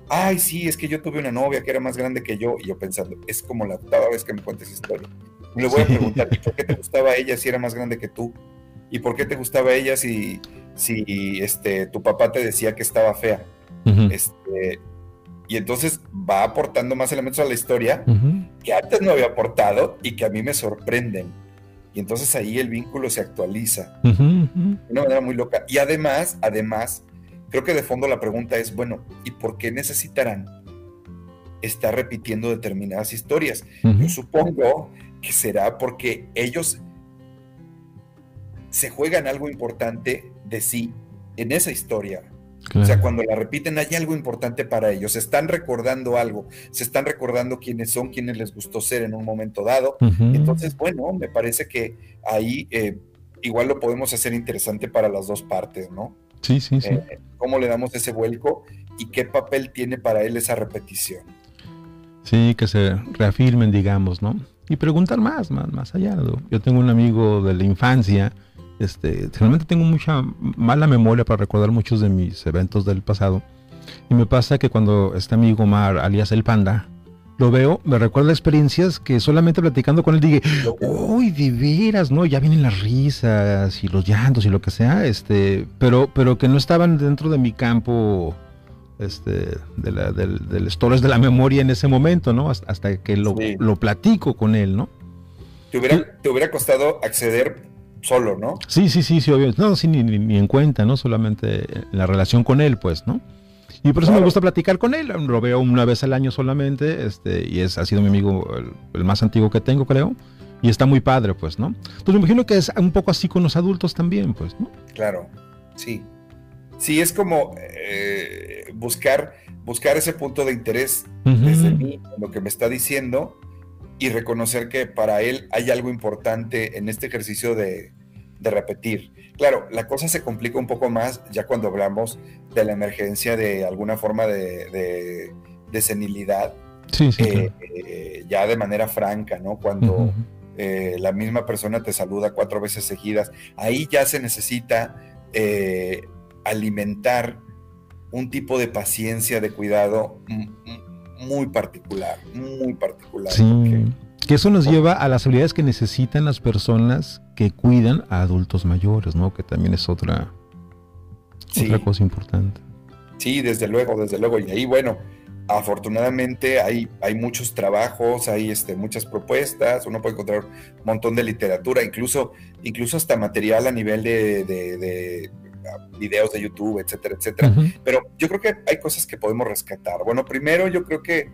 Ay, sí, es que yo tuve una novia que era más grande que yo, y yo pensando, es como la octava vez que me cuentes historia. Y le voy a preguntar, ¿y por qué te gustaba ella si era más grande que tú? ¿Y por qué te gustaba ella si, si este, tu papá te decía que estaba fea? este, y entonces va aportando más elementos a la historia que antes no había aportado y que a mí me sorprenden. Y entonces ahí el vínculo se actualiza de una manera muy loca. Y además, además, creo que de fondo la pregunta es, bueno, ¿y por qué necesitarán estar repitiendo determinadas historias? Yo supongo que será porque ellos se juegan algo importante de sí en esa historia o sea, cuando la repiten hay algo importante para ellos, se están recordando algo, se están recordando quiénes son, quiénes les gustó ser en un momento dado. Entonces, bueno, me parece que ahí eh, igual lo podemos hacer interesante para las dos partes, ¿no? Sí, sí, sí. Eh, ¿Cómo le damos ese vuelco y qué papel tiene para él esa repetición? Sí, que se reafirmen, digamos, ¿no? Y preguntar más, más, más allá. Yo tengo un amigo de la infancia este, realmente tengo mucha mala memoria para recordar muchos de mis eventos del pasado. Y me pasa que cuando este amigo Omar, alias el Panda, lo veo, me recuerda experiencias que solamente platicando con él dije, uy, de veras, ¿no? Ya vienen las risas y los llantos y lo que sea, este, pero, pero que no estaban dentro de mi campo este, de la, del, del de la memoria en ese momento, ¿no? Hasta, que lo, lo, platico con él, ¿no? Te hubiera, te hubiera costado acceder solo, ¿no? Sí, sí, sí, sí, obvio. No, sí, ni, en cuenta, ¿no? Solamente la relación con él, pues, ¿no? Y por eso me gusta platicar con él. Lo veo una vez al año solamente, este, y es, ha sido mi amigo el, más antiguo que tengo, creo. Y está muy padre, pues, ¿no? Entonces me imagino que es un poco así con los adultos también, pues, ¿no? Claro, sí. Sí, es como eh, buscar, buscar ese punto de interés desde mí, lo que me está diciendo, y reconocer que para él hay algo importante en este ejercicio de, repetir. Claro, la cosa se complica un poco más ya cuando hablamos de la emergencia de alguna forma de, senilidad, sí, sí, eh, eh, ya de manera franca, ¿no? Cuando eh, la misma persona te saluda cuatro veces seguidas, ahí ya se necesita alimentar un tipo de paciencia, de cuidado muy particular, muy particular. Sí, Que eso nos lleva a las habilidades que necesitan las personas que cuidan a adultos mayores, ¿no? Que también es otra, otra cosa importante. Sí, desde luego, desde luego. Y ahí, bueno, afortunadamente hay, hay muchos trabajos, hay este, muchas propuestas, uno puede encontrar un montón de literatura, incluso, incluso hasta material a nivel de, videos de YouTube, etcétera, etcétera. Pero yo creo que hay cosas que podemos rescatar. Bueno, primero yo creo que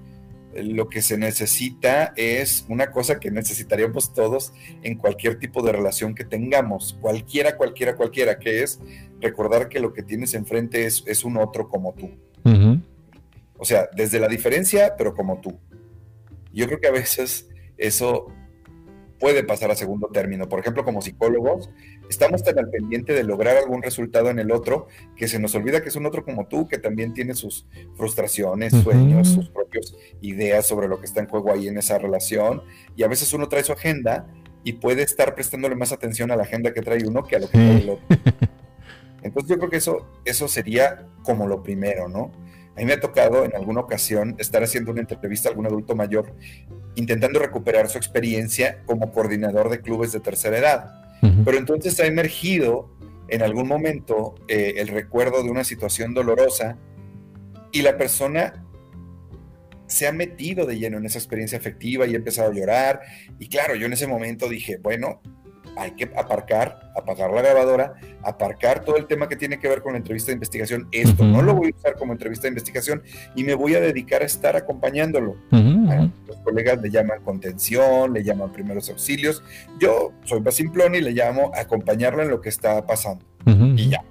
lo que se necesita es una cosa que necesitaríamos todos en cualquier tipo de relación que tengamos, cualquiera, cualquiera, cualquiera, que es recordar que lo que tienes enfrente es, es un otro como tú. O sea, desde la diferencia, pero como tú. Yo creo que a veces eso puede pasar a segundo término. Por ejemplo, como psicólogos, estamos tan al pendiente de lograr algún resultado en el otro que se nos olvida que es un otro como tú, que también tiene sus frustraciones, sueños, sus propias ideas sobre lo que está en juego ahí en esa relación. Y a veces uno trae su agenda y puede estar prestándole más atención a la agenda que trae uno que a lo que trae el otro. Entonces yo creo que eso, eso sería como lo primero, ¿no? A mí me ha tocado en alguna ocasión estar haciendo una entrevista a algún adulto mayor intentando recuperar su experiencia como coordinador de clubes de tercera edad. Pero entonces ha emergido en algún momento eh, el recuerdo de una situación dolorosa y la persona se ha metido de lleno en esa experiencia afectiva y ha empezado a llorar. Y claro, yo en ese momento dije, bueno, hay que aparcar, apagar la grabadora, aparcar todo el tema que tiene que ver con la entrevista de investigación. Esto no lo voy a usar como entrevista de investigación y me voy a dedicar a estar acompañándolo. los colegas le llaman contención, le llaman primeros auxilios. Yo soy más simplón y le llamo acompañarlo en lo que está pasando. Y ya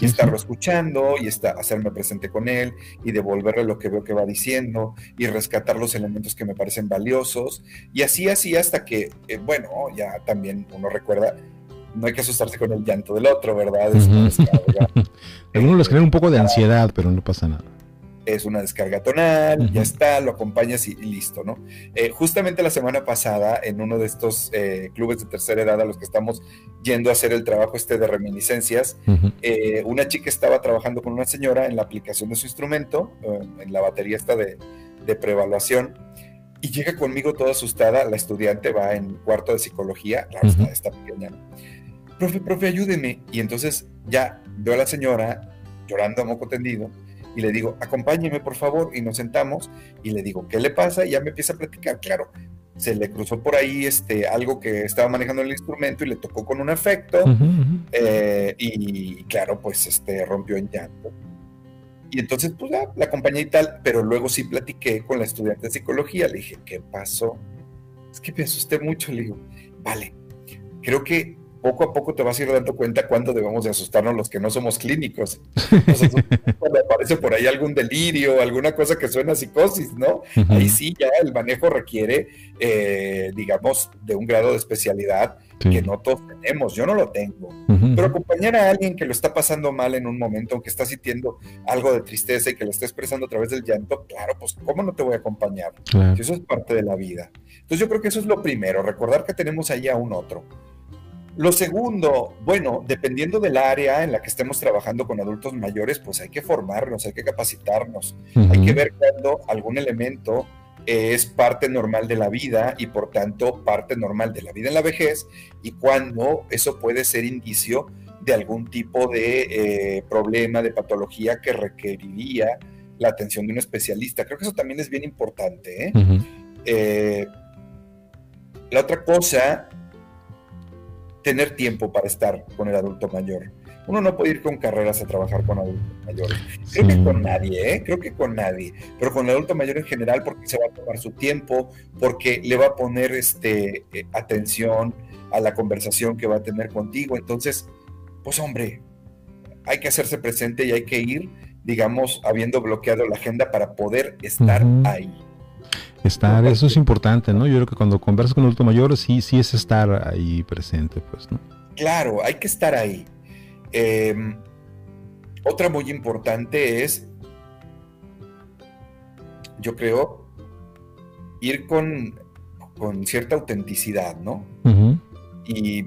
y estarlo escuchando y está, hacerme presente con él y devolverle lo que veo que va diciendo y rescatar los elementos que me parecen valiosos. Y así, así hasta que, eh, bueno, ya también uno recuerda, no hay que asustarse con el llanto del otro, ¿verdad? Es [laughs] Algunos les crean un poco de ansiedad, pero no pasa nada es una descarga tonal, ya está, lo acompañas y, listo, ¿no? Eh, justamente la semana pasada, en uno de estos eh, clubes de tercera edad a los que estamos yendo a hacer el trabajo este de reminiscencias, eh, una chica estaba trabajando con una señora en la aplicación de su instrumento, en la batería esta de, de preevaluación, y llega conmigo toda asustada, la estudiante va en cuarto de psicología, claro, está, pequeña, profe, profe, ayúdeme, y entonces ya veo a la señora llorando a moco tendido, y le digo, acompáñeme por favor, y nos sentamos y le digo, ¿qué le pasa? Y ya me empieza a platicar, claro, se le cruzó por ahí este, algo que estaba manejando el instrumento y le tocó con un efecto, eh, y claro, pues este, rompió en llanto. Y entonces, pues la acompañé y tal, pero luego sí platiqué con la estudiante de psicología, le dije, ¿qué pasó? Es que me asusté mucho, le digo, vale, creo que poco a poco te vas a ir dando cuenta cuándo debemos de asustarnos los que no somos clínicos. [laughs] cuando aparece por ahí algún delirio, alguna cosa que suena a psicosis, ¿no? Ahí sí ya el manejo requiere, eh, digamos, de un grado de especialidad que no todos tenemos. Yo no lo tengo. Pero acompañar a alguien que lo está pasando mal en un momento, que está sintiendo algo de tristeza y que lo está expresando a través del llanto, claro, pues ¿cómo no te voy a acompañar? Eso es parte de la vida. Entonces yo creo que eso es lo primero, recordar que tenemos ahí a un otro. Lo segundo, bueno, dependiendo del área en la que estemos trabajando con adultos mayores, pues hay que formarnos, hay que capacitarnos, hay que ver cuando algún elemento es parte normal de la vida y por tanto parte normal de la vida en la vejez y cuando eso puede ser indicio de algún tipo de eh, problema, de patología que requeriría la atención de un especialista. Creo que eso también es bien importante. ¿eh? Eh, la otra cosa tener tiempo para estar con el adulto mayor. Uno no puede ir con carreras a trabajar con adultos mayores. Creo que con nadie, ¿eh? creo que con nadie, pero con el adulto mayor en general porque se va a tomar su tiempo, porque le va a poner este, eh, atención a la conversación que va a tener contigo. Entonces, pues hombre, hay que hacerse presente y hay que ir, digamos, habiendo bloqueado la agenda para poder estar ahí. Estar, eso es importante, ¿no? Yo creo que cuando conversas con un adulto mayor, sí, sí es estar ahí presente, pues, ¿no? Claro, hay que estar ahí. Em, otra muy importante es, yo creo, ir con, con cierta autenticidad, ¿no? Y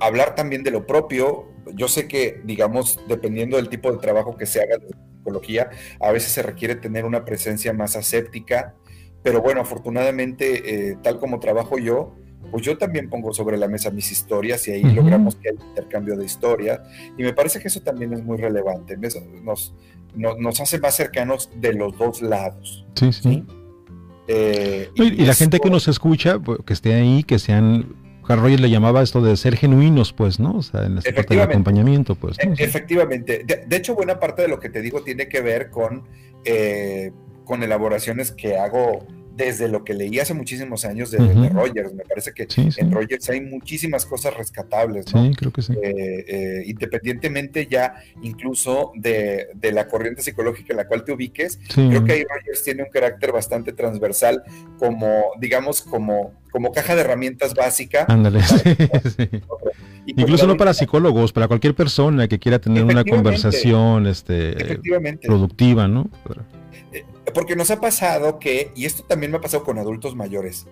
hablar también de lo propio. Yo sé que, digamos, dependiendo del tipo de trabajo que se haga de psicología, a veces se requiere tener una presencia más aséptica, pero bueno, afortunadamente, eh, tal como trabajo yo, pues yo también pongo sobre la mesa mis historias y ahí logramos que haya intercambio de historias. Y me parece que eso también es muy relevante. Nos, nos, hace más cercanos de los dos lados. Sí, sí. Eh, y, la gente que nos escucha, que esté ahí, que sean Carl Rogers le llamaba esto de ser genuinos, pues, ¿no? O sea, en esta parte del acompañamiento, pues. Efectivamente. De, hecho, buena parte de lo que te digo tiene que ver con, eh, con elaboraciones que hago desde lo que leí hace muchísimos años de, Rogers. Me parece que en Rogers hay muchísimas cosas rescatables, ¿no? Sí, creo que sí. Eh, eh, independientemente ya incluso de, la corriente psicológica en la cual te ubiques, creo que ahí Rogers tiene un carácter bastante transversal como, digamos, como, como caja de herramientas básica. Ándale, Incluso no para psicólogos, para cualquier persona que quiera tener una conversación este, productiva, ¿no? Porque nos ha pasado que, y esto también me ha pasado con adultos mayores,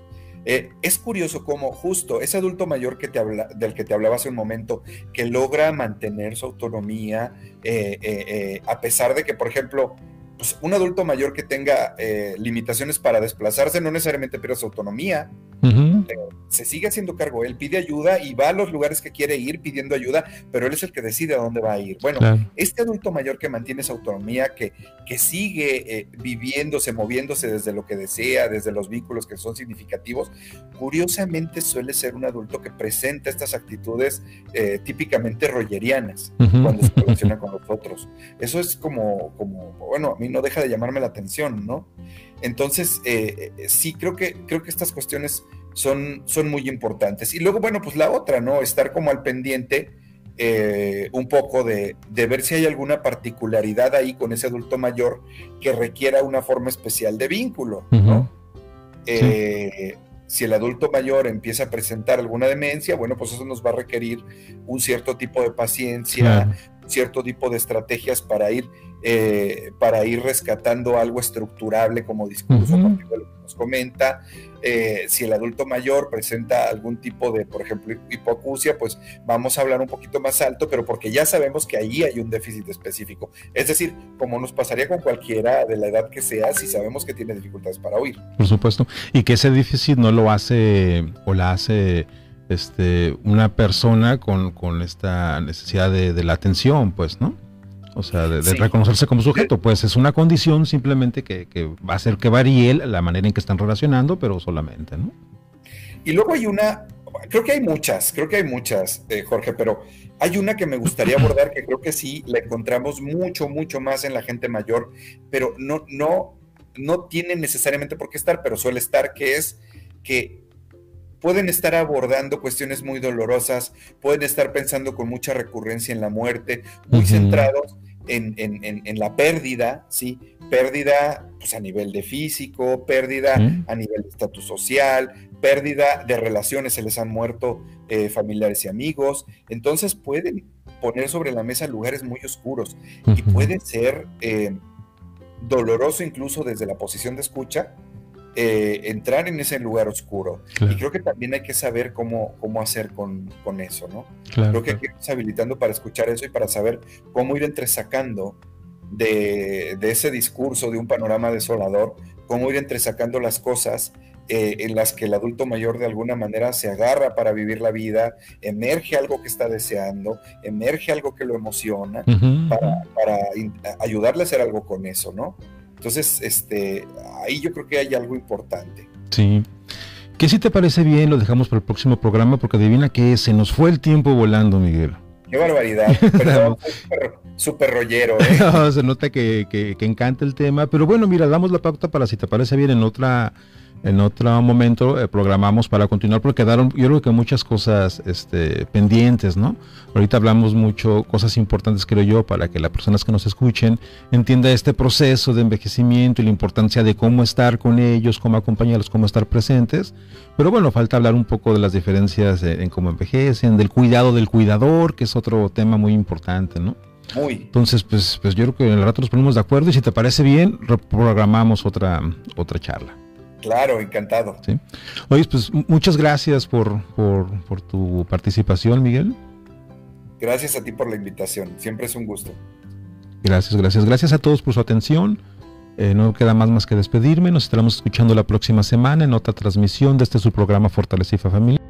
eh, es curioso cómo justo ese adulto mayor que te habla, del que te hablaba hace un momento, que logra mantener su autonomía, eh, eh, a pesar de que, por ejemplo, pues, un adulto mayor que tenga eh, limitaciones para desplazarse no necesariamente pierde su autonomía. se sigue haciendo cargo, él pide ayuda y va a los lugares que quiere ir pidiendo ayuda, pero él es el que decide a dónde va a ir. Bueno, este adulto mayor que mantiene esa autonomía, que, que sigue eh, viviéndose, moviéndose desde lo que desea, desde los vínculos que son significativos, curiosamente suele ser un adulto que presenta estas actitudes eh, típicamente rogerianas cuando se [laughs] relaciona con los otros. Eso es como, como, bueno, a mí no deja de llamarme la atención, ¿no? Entonces, eh, eh, sí, creo que, creo que estas cuestiones son, son muy importantes. Y luego, bueno, pues la otra, ¿no? Estar como al pendiente eh, un poco de, ver si hay alguna particularidad ahí con ese adulto mayor que requiera una forma especial de vínculo, ¿no? Si el adulto mayor empieza a presentar alguna demencia, bueno, pues eso nos va a requerir un cierto tipo de paciencia, cierto tipo de estrategias para ir eh, para ir rescatando algo estructurable como discurso, lo que nos comenta. Eh, si el adulto mayor presenta algún tipo de, por ejemplo, hipoacusia, pues vamos a hablar un poquito más alto, pero porque ya sabemos que ahí hay un déficit específico. Es decir, como nos pasaría con cualquiera de la edad que sea, si sabemos que tiene dificultades para oír. Por supuesto. Y que ese déficit no lo hace o la hace este, una persona con, esta necesidad de, de la atención, pues, ¿no? O sea, de, reconocerse como sujeto, pues es una condición simplemente que, va a hacer que varíe la manera en que están relacionando, pero solamente, ¿no? Y luego hay una, creo que hay muchas, creo que hay muchas, eh, Jorge, pero hay una que me gustaría [clears throat] abordar que creo que sí la encontramos mucho, mucho más en la gente mayor, pero no, no, no tiene necesariamente por qué estar, pero suele estar, que es que pueden estar abordando cuestiones muy dolorosas, pueden estar pensando con mucha recurrencia en la muerte, muy centrados en, la pérdida, ¿sí? Pérdida pues, a nivel de físico, pérdida a nivel de estatus social, pérdida de relaciones, se les han muerto eh, familiares y amigos. Entonces pueden poner sobre la mesa lugares muy oscuros y puede ser eh, doloroso incluso desde la posición de escucha, eh, entrar en ese lugar oscuro. Y creo que también hay que saber cómo, cómo hacer con, eso, ¿no? creo que hay que irnos habilitando para escuchar eso y para saber cómo ir entresacando de, de ese discurso, de un panorama desolador, cómo ir entresacando las cosas eh, en las que el adulto mayor de alguna manera se agarra para vivir la vida, emerge algo que está deseando, emerge algo que lo emociona, para, para ayudarle a hacer algo con eso, ¿no? Entonces, este, ahí yo creo que hay algo importante. Sí. ¿Qué si te parece bien? Lo dejamos para el próximo programa porque adivina que se nos fue el tiempo volando, Miguel. Qué barbaridad. [laughs] Perdón, súper rollero. ¿eh? [laughs] se nota que, que, que, encanta el tema. Pero bueno, mira, damos la pauta para si te parece bien en otra en otro momento eh, programamos para continuar porque quedaron yo creo que muchas cosas este, pendientes, ¿no? Ahorita hablamos mucho, cosas importantes creo yo, para que las personas que nos escuchen entienda este proceso de envejecimiento y la importancia de cómo estar con ellos, cómo acompañarlos, cómo estar presentes. Pero bueno, falta hablar un poco de las diferencias en, cómo envejecen, del cuidado del cuidador, que es otro tema muy importante, ¿no? Muy. Entonces, pues, pues yo creo que en el rato nos ponemos de acuerdo y si te parece bien, reprogramamos otra, otra charla. Claro, encantado. Sí. Oye, pues muchas gracias por, por, tu participación, Miguel. Gracias a ti por la invitación, siempre es un gusto. Gracias, gracias. Gracias a todos por su atención. Eh, no queda más más que despedirme. Nos estaremos escuchando la próxima semana en otra transmisión de este su programa Fortaleza y Familiar.